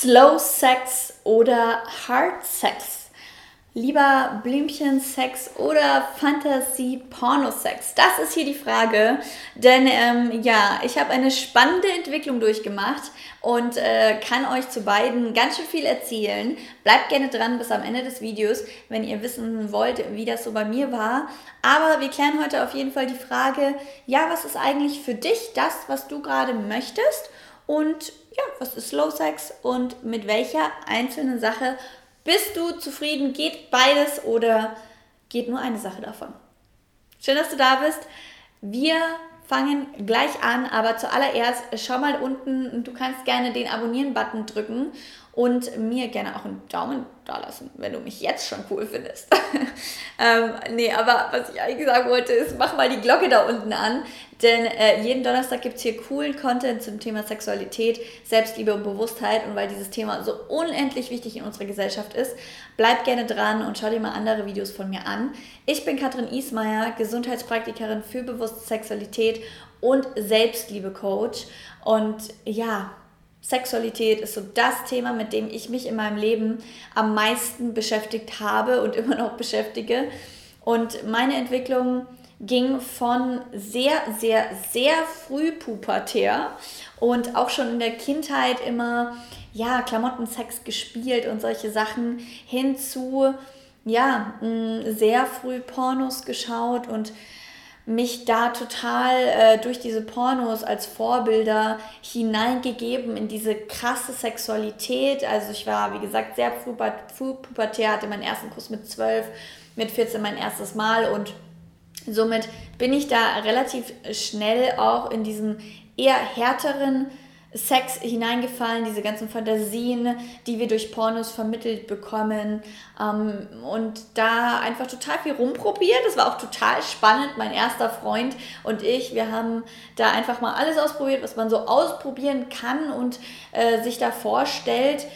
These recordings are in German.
Slow Sex oder Hard Sex? Lieber Blümchensex oder Fantasie-Pornosex? Das ist hier die Frage, denn ähm, ja, ich habe eine spannende Entwicklung durchgemacht und äh, kann euch zu beiden ganz schön viel erzählen. Bleibt gerne dran bis am Ende des Videos, wenn ihr wissen wollt, wie das so bei mir war. Aber wir klären heute auf jeden Fall die Frage, ja, was ist eigentlich für dich das, was du gerade möchtest? Und ja, was ist Slow Sex und mit welcher einzelnen Sache bist du zufrieden? Geht beides oder geht nur eine Sache davon? Schön, dass du da bist. Wir fangen gleich an, aber zuallererst schau mal unten, du kannst gerne den Abonnieren-Button drücken und mir gerne auch einen Daumen da lassen, wenn du mich jetzt schon cool findest. ähm, nee, aber was ich eigentlich sagen wollte, ist, mach mal die Glocke da unten an, denn äh, jeden Donnerstag gibt es hier coolen Content zum Thema Sexualität, Selbstliebe und Bewusstheit und weil dieses Thema so unendlich wichtig in unserer Gesellschaft ist, bleib gerne dran und schau dir mal andere Videos von mir an. Ich bin Katrin Ismaier, Gesundheitspraktikerin für bewusste Sexualität und Selbstliebe-Coach und ja, Sexualität ist so das Thema, mit dem ich mich in meinem Leben am meisten beschäftigt habe und immer noch beschäftige. Und meine Entwicklung ging von sehr, sehr, sehr früh pubertär und auch schon in der Kindheit immer, ja, Klamottensex gespielt und solche Sachen hin zu, ja, sehr früh Pornos geschaut und mich da total äh, durch diese Pornos als Vorbilder hineingegeben in diese krasse Sexualität. Also ich war, wie gesagt, sehr früh, früh pubertär, hatte meinen ersten Kuss mit 12, mit 14 mein erstes Mal und somit bin ich da relativ schnell auch in diesem eher härteren Sex hineingefallen, diese ganzen Fantasien, die wir durch Pornos vermittelt bekommen ähm, und da einfach total viel rumprobiert. Das war auch total spannend. Mein erster Freund und ich, wir haben da einfach mal alles ausprobiert, was man so ausprobieren kann und äh, sich da vorstellt.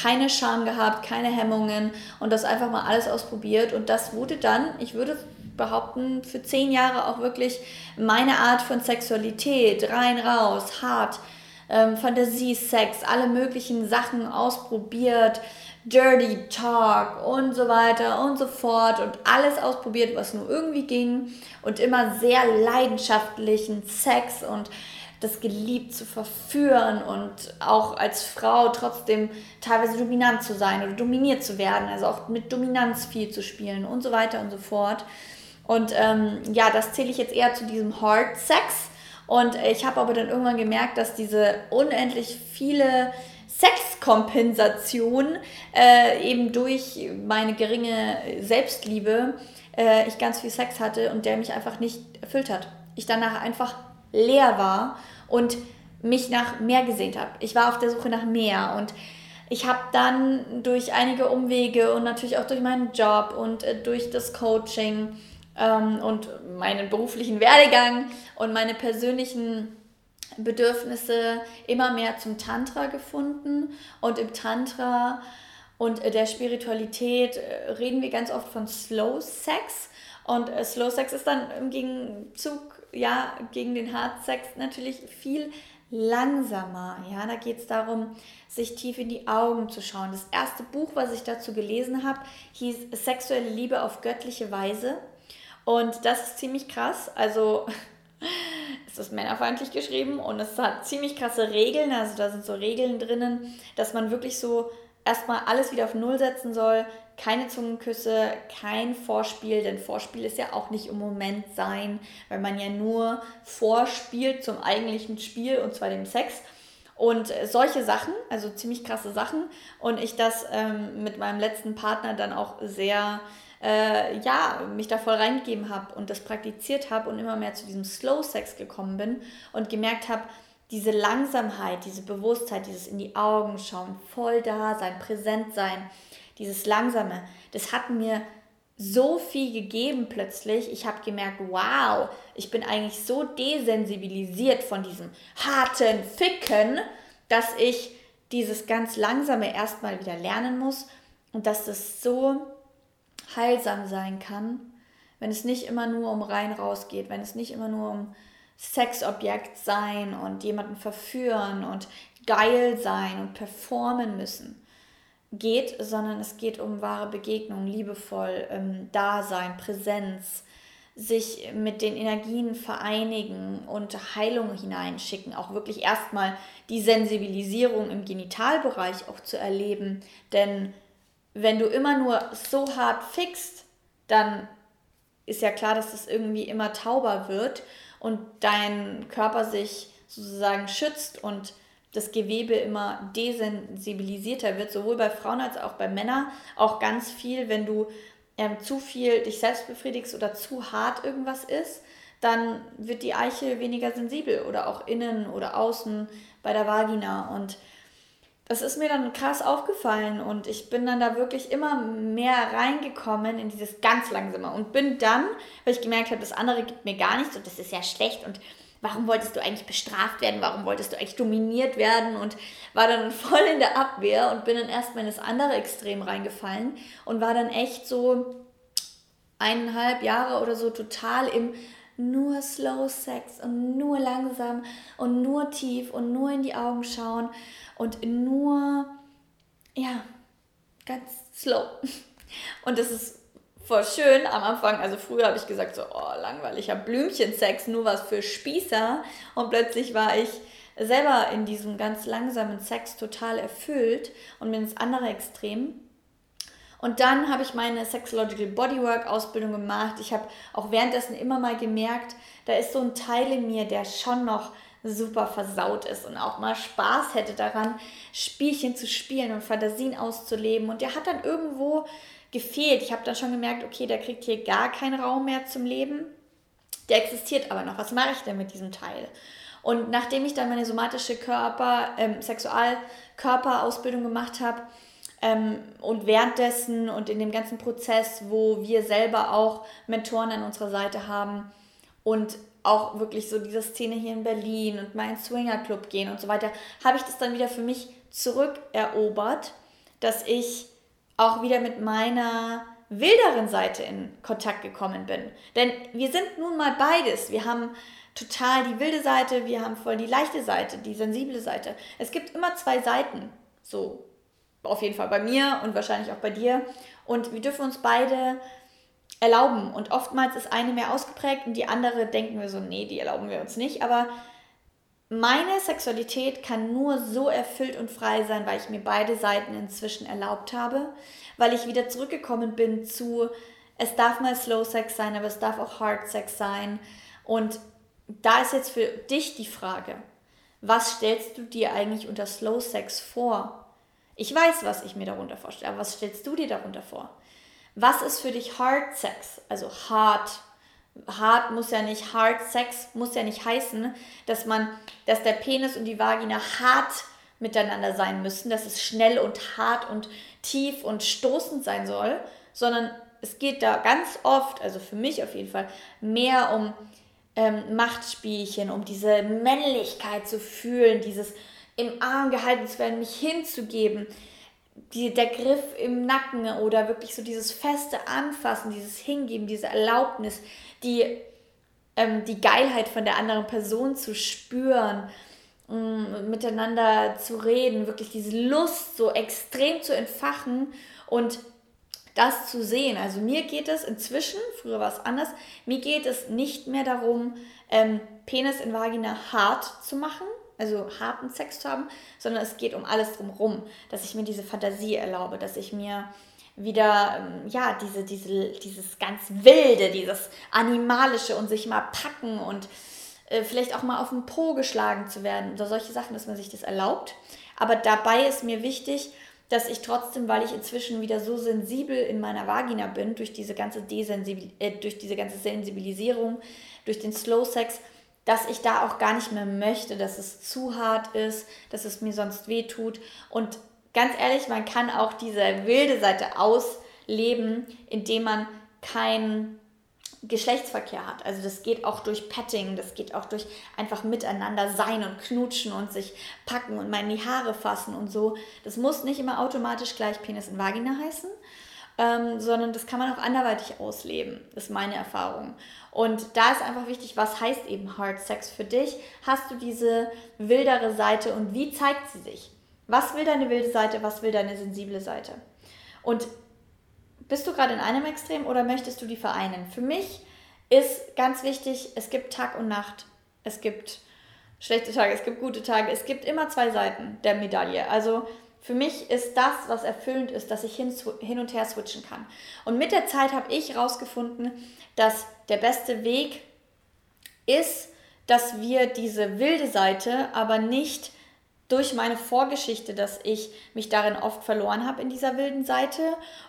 Keine Scham gehabt, keine Hemmungen und das einfach mal alles ausprobiert und das wurde dann, ich würde behaupten, für zehn Jahre auch wirklich meine Art von Sexualität, rein, raus, hart, ähm, Fantasiesex, alle möglichen Sachen ausprobiert, Dirty Talk und so weiter und so fort und alles ausprobiert, was nur irgendwie ging und immer sehr leidenschaftlichen Sex und das geliebt zu verführen und auch als Frau trotzdem teilweise dominant zu sein oder dominiert zu werden, also auch mit Dominanz viel zu spielen und so weiter und so fort. Und ähm, ja, das zähle ich jetzt eher zu diesem Hard Sex und ich habe aber dann irgendwann gemerkt, dass diese unendlich viele Sexkompensation äh, eben durch meine geringe Selbstliebe äh, ich ganz viel Sex hatte und der mich einfach nicht erfüllt hat. Ich danach einfach leer war und mich nach mehr gesehnt habe. Ich war auf der Suche nach mehr und ich habe dann durch einige Umwege und natürlich auch durch meinen Job und äh, durch das Coaching ähm, und meinen beruflichen Werdegang und meine persönlichen Bedürfnisse immer mehr zum Tantra gefunden. Und im Tantra und der Spiritualität äh, reden wir ganz oft von Slow Sex. Und äh, Slow Sex ist dann im Gegenzug ja, gegen den Hard Sex natürlich viel langsamer. Ja, da geht es darum, sich tief in die Augen zu schauen. Das erste Buch, was ich dazu gelesen habe, hieß Sexuelle Liebe auf göttliche Weise. Und das ist ziemlich krass. Also es ist männerfeindlich geschrieben und es hat ziemlich krasse Regeln. Also da sind so Regeln drinnen, dass man wirklich so erstmal alles wieder auf Null setzen soll. Keine Zungenküsse, kein Vorspiel, denn Vorspiel ist ja auch nicht im Moment sein, weil man ja nur vorspielt zum eigentlichen Spiel und zwar dem Sex. Und solche Sachen, also ziemlich krasse Sachen. Und ich das ähm, mit meinem letzten Partner dann auch sehr äh, ja, mich da voll reingegeben habe und das praktiziert habe und immer mehr zu diesem Slow Sex gekommen bin und gemerkt habe, diese Langsamkeit, diese Bewusstheit, dieses in die Augen schauen, voll da sein, präsent sein, dieses Langsame, das hat mir so viel gegeben plötzlich. Ich habe gemerkt, wow, ich bin eigentlich so desensibilisiert von diesem harten Ficken, dass ich dieses ganz langsame erstmal wieder lernen muss und dass das so heilsam sein kann, wenn es nicht immer nur um rein raus geht, wenn es nicht immer nur um Sexobjekt sein und jemanden verführen und geil sein und performen müssen geht, sondern es geht um wahre Begegnung, liebevoll, ähm, Dasein, Präsenz, sich mit den Energien vereinigen und Heilung hineinschicken, auch wirklich erstmal die Sensibilisierung im Genitalbereich auch zu erleben. Denn wenn du immer nur so hart fixt, dann ist ja klar, dass es irgendwie immer tauber wird und dein Körper sich sozusagen schützt und das Gewebe immer desensibilisierter wird, sowohl bei Frauen als auch bei Männern. Auch ganz viel, wenn du ähm, zu viel dich selbst befriedigst oder zu hart irgendwas ist, dann wird die Eichel weniger sensibel oder auch innen oder außen bei der Vagina. Und das ist mir dann krass aufgefallen und ich bin dann da wirklich immer mehr reingekommen in dieses ganz langsame und bin dann, weil ich gemerkt habe, das andere gibt mir gar nichts und das ist ja schlecht und warum wolltest du eigentlich bestraft werden, warum wolltest du eigentlich dominiert werden? Und war dann voll in der Abwehr und bin dann erstmal in das andere Extrem reingefallen und war dann echt so eineinhalb Jahre oder so total im nur Slow Sex und nur langsam und nur tief und nur in die Augen schauen und nur, ja, ganz slow. Und das ist voll schön am Anfang. Also früher habe ich gesagt so, oh, langweiliger Blümchensex, nur was für Spießer. Und plötzlich war ich selber in diesem ganz langsamen Sex total erfüllt und bin ins andere Extrem. Und dann habe ich meine Sexological Bodywork Ausbildung gemacht. Ich habe auch währenddessen immer mal gemerkt, da ist so ein Teil in mir, der schon noch super versaut ist und auch mal Spaß hätte daran, Spielchen zu spielen und Fantasien auszuleben. Und der hat dann irgendwo gefehlt. Ich habe dann schon gemerkt, okay, der kriegt hier gar keinen Raum mehr zum Leben. Der existiert aber noch. Was mache ich denn mit diesem Teil? Und nachdem ich dann meine somatische Körper, ähm, Sexualkörperausbildung gemacht habe ähm, und währenddessen und in dem ganzen Prozess, wo wir selber auch Mentoren an unserer Seite haben und auch wirklich so diese Szene hier in Berlin und meinen Swingerclub gehen und so weiter, habe ich das dann wieder für mich zurückerobert, dass ich auch wieder mit meiner wilderen Seite in Kontakt gekommen bin. Denn wir sind nun mal beides. Wir haben total die wilde Seite, wir haben voll die leichte Seite, die sensible Seite. Es gibt immer zwei Seiten. So, auf jeden Fall bei mir und wahrscheinlich auch bei dir. Und wir dürfen uns beide erlauben. Und oftmals ist eine mehr ausgeprägt und die andere denken wir so, nee, die erlauben wir uns nicht. Aber meine Sexualität kann nur so erfüllt und frei sein, weil ich mir beide Seiten inzwischen erlaubt habe, weil ich wieder zurückgekommen bin zu, es darf mal Slow Sex sein, aber es darf auch Hard Sex sein. Und da ist jetzt für dich die Frage, was stellst du dir eigentlich unter Slow Sex vor? Ich weiß, was ich mir darunter vorstelle, aber was stellst du dir darunter vor? Was ist für dich Hard Sex? Also hart, hart muss ja nicht, hard Sex muss ja nicht heißen, dass man, dass der Penis und die Vagina hart miteinander sein müssen, dass es schnell und hart und tief und stoßend sein soll, sondern es geht da ganz oft, also für mich auf jeden Fall, mehr um ähm, Machtspielchen, um diese Männlichkeit zu fühlen, dieses im Arm gehalten zu werden, mich hinzugeben, die, der Griff im Nacken oder wirklich so dieses feste Anfassen, dieses Hingeben, diese Erlaubnis, die, ähm, die Geilheit von der anderen Person zu spüren, ähm, miteinander zu reden, wirklich diese Lust so extrem zu entfachen und das zu sehen. Also mir geht es inzwischen, früher war es anders, mir geht es nicht mehr darum, ähm, Penis in Vagina hart zu machen, also harten Sex zu haben, sondern es geht um alles drumherum, dass ich mir diese Fantasie erlaube, dass ich mir wieder, ähm, ja, diese, diese, dieses ganz Wilde, dieses Animalische und sich mal packen und äh, vielleicht auch mal auf den Po geschlagen zu werden oder solche Sachen, dass man sich das erlaubt. Aber dabei ist mir wichtig, dass ich trotzdem, weil ich inzwischen wieder so sensibel in meiner Vagina bin, durch diese ganze, Desensibil äh, durch diese ganze Sensibilisierung, durch den Slow Sex, dass ich da auch gar nicht mehr möchte, dass es zu hart ist, dass es mir sonst weh tut. Und ganz ehrlich, man kann auch diese wilde Seite ausleben, indem man keinen Geschlechtsverkehr hat. Also das geht auch durch Petting, das geht auch durch einfach miteinander sein und knutschen und sich packen und mal in die Haare fassen und so. Das muss nicht immer automatisch gleich Penis in Vagina heißen. Ähm, sondern das kann man auch anderweitig ausleben, ist meine Erfahrung. Und da ist einfach wichtig, was heißt eben Hard Sex für dich? Hast du diese wildere Seite und wie zeigt sie sich? Was will deine wilde Seite, was will deine sensible Seite? Und bist du gerade in einem Extrem oder möchtest du die vereinen? Für mich ist ganz wichtig, es gibt Tag und Nacht. Es gibt schlechte Tage, es gibt gute Tage. Es gibt immer zwei Seiten der Medaille. Also für mich ist das, was erfüllend ist, dass ich hin, hin und her switchen kann. Und mit der Zeit habe ich herausgefunden, dass der beste Weg ist, dass wir diese wilde Seite aber nicht durch meine Vorgeschichte, dass ich mich darin oft verloren habe in dieser wilden Seite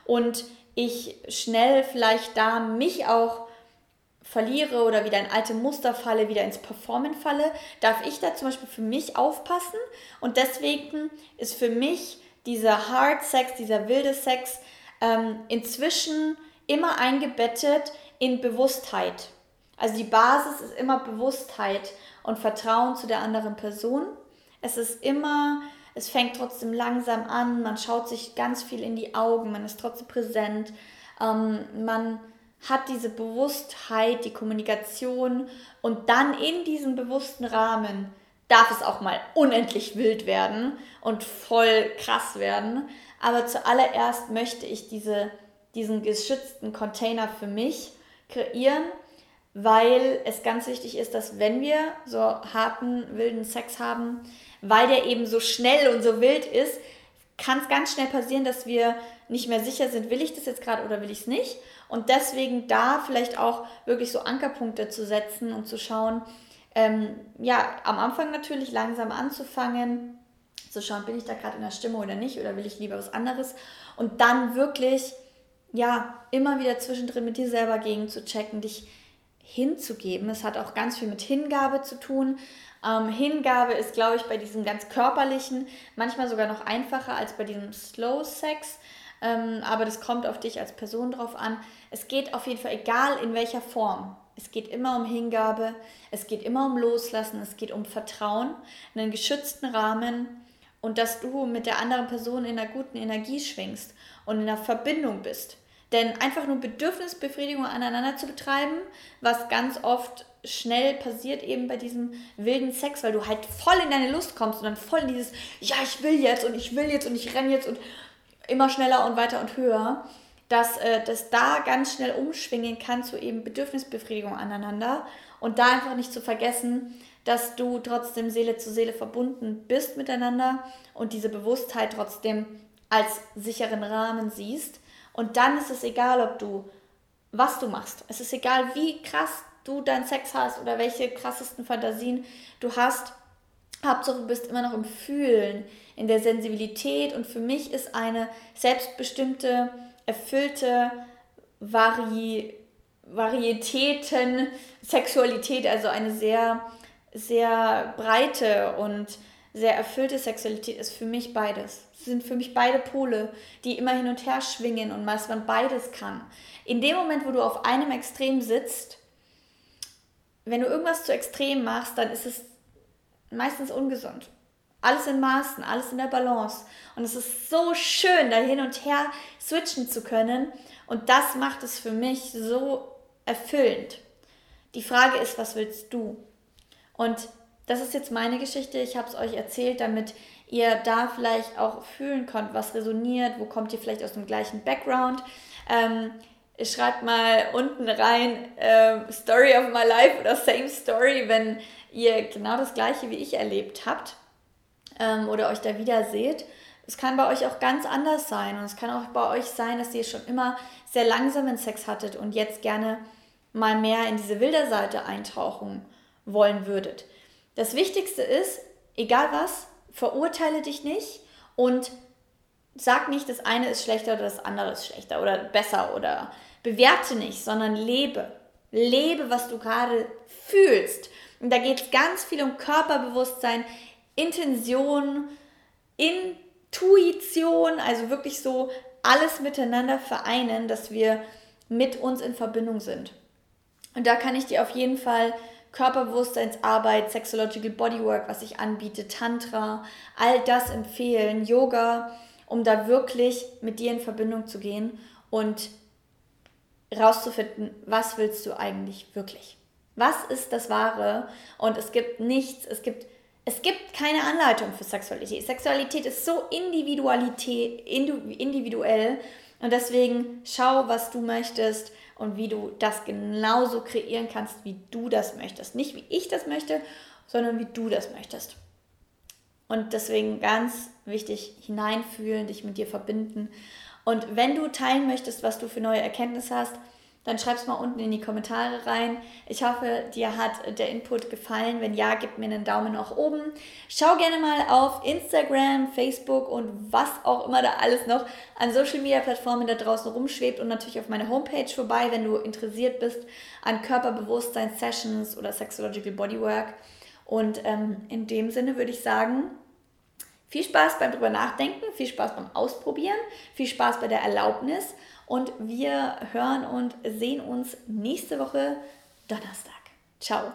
und ich schnell vielleicht da mich auch verliere oder wieder in alte Muster falle, wieder ins Performen falle, darf ich da zum Beispiel für mich aufpassen. Und deswegen ist für mich dieser Hard Sex, dieser wilde Sex ähm, inzwischen immer eingebettet in Bewusstheit. Also die Basis ist immer Bewusstheit und Vertrauen zu der anderen Person. Es ist immer, es fängt trotzdem langsam an, man schaut sich ganz viel in die Augen, man ist trotzdem präsent, ähm, man hat diese Bewusstheit, die Kommunikation und dann in diesem bewussten Rahmen darf es auch mal unendlich wild werden und voll krass werden. Aber zuallererst möchte ich diese, diesen geschützten Container für mich kreieren, weil es ganz wichtig ist, dass wenn wir so harten, wilden Sex haben, weil der eben so schnell und so wild ist, kann es ganz schnell passieren, dass wir nicht mehr sicher sind, will ich das jetzt gerade oder will ich es nicht. Und deswegen da vielleicht auch wirklich so Ankerpunkte zu setzen und zu schauen, ähm, ja, am Anfang natürlich langsam anzufangen, zu schauen, bin ich da gerade in der Stimme oder nicht oder will ich lieber was anderes. Und dann wirklich, ja, immer wieder zwischendrin mit dir selber gegen zu checken, dich hinzugeben. Es hat auch ganz viel mit Hingabe zu tun. Ähm, Hingabe ist, glaube ich, bei diesem ganz körperlichen manchmal sogar noch einfacher als bei diesem Slow Sex. Ähm, aber das kommt auf dich als Person drauf an. Es geht auf jeden Fall, egal in welcher Form, es geht immer um Hingabe, es geht immer um Loslassen, es geht um Vertrauen, einen geschützten Rahmen und dass du mit der anderen Person in einer guten Energie schwingst und in einer Verbindung bist. Denn einfach nur Bedürfnisbefriedigung aneinander zu betreiben, was ganz oft schnell passiert eben bei diesem wilden Sex, weil du halt voll in deine Lust kommst und dann voll in dieses, ja, ich will jetzt und ich will jetzt und ich renne jetzt und immer schneller und weiter und höher, dass äh, das da ganz schnell umschwingen kann zu eben Bedürfnisbefriedigung aneinander und da einfach nicht zu vergessen, dass du trotzdem Seele zu Seele verbunden bist miteinander und diese Bewusstheit trotzdem als sicheren Rahmen siehst. Und dann ist es egal, ob du, was du machst. Es ist egal, wie krass du deinen Sex hast oder welche krassesten Fantasien du hast. Hauptsache, du bist immer noch im Fühlen, in der Sensibilität. Und für mich ist eine selbstbestimmte, erfüllte Vari Varietäten, Sexualität, also eine sehr, sehr breite und sehr erfüllte Sexualität ist für mich beides. Es sind für mich beide Pole, die immer hin und her schwingen und dass man beides kann. In dem Moment, wo du auf einem Extrem sitzt, wenn du irgendwas zu extrem machst, dann ist es meistens ungesund. Alles in Maßen, alles in der Balance. Und es ist so schön, da hin und her switchen zu können. Und das macht es für mich so erfüllend. Die Frage ist, was willst du? Und das ist jetzt meine Geschichte. Ich habe es euch erzählt, damit ihr da vielleicht auch fühlen könnt, was resoniert, wo kommt ihr vielleicht aus dem gleichen Background. Ähm, schreibt mal unten rein ähm, Story of my life oder Same Story, wenn ihr genau das gleiche wie ich erlebt habt ähm, oder euch da wieder seht. Es kann bei euch auch ganz anders sein und es kann auch bei euch sein, dass ihr schon immer sehr langsamen Sex hattet und jetzt gerne mal mehr in diese wilde Seite eintauchen wollen würdet. Das Wichtigste ist, egal was, verurteile dich nicht und sag nicht, das eine ist schlechter oder das andere ist schlechter oder besser oder bewerte nicht, sondern lebe. Lebe, was du gerade fühlst. Und da geht es ganz viel um Körperbewusstsein, Intention, Intuition, also wirklich so alles miteinander vereinen, dass wir mit uns in Verbindung sind. Und da kann ich dir auf jeden Fall Körperbewusstseinsarbeit, Sexological Bodywork, was ich anbiete, Tantra, all das empfehlen, Yoga, um da wirklich mit dir in Verbindung zu gehen und rauszufinden, was willst du eigentlich wirklich? Was ist das Wahre? Und es gibt nichts, es gibt, es gibt keine Anleitung für Sexualität. Sexualität ist so Individualität, individuell und deswegen schau, was du möchtest und wie du das genauso kreieren kannst, wie du das möchtest. Nicht wie ich das möchte, sondern wie du das möchtest. Und deswegen ganz wichtig, hineinfühlen, dich mit dir verbinden. Und wenn du teilen möchtest, was du für neue Erkenntnisse hast, dann schreib es mal unten in die Kommentare rein. Ich hoffe, dir hat der Input gefallen. Wenn ja, gib mir einen Daumen nach oben. Schau gerne mal auf Instagram, Facebook und was auch immer da alles noch an Social Media Plattformen da draußen rumschwebt und natürlich auf meine Homepage vorbei, wenn du interessiert bist an Körperbewusstsein Sessions oder Sexological Bodywork. Und ähm, in dem Sinne würde ich sagen, viel Spaß beim drüber nachdenken, viel Spaß beim Ausprobieren, viel Spaß bei der Erlaubnis und wir hören und sehen uns nächste Woche Donnerstag. Ciao.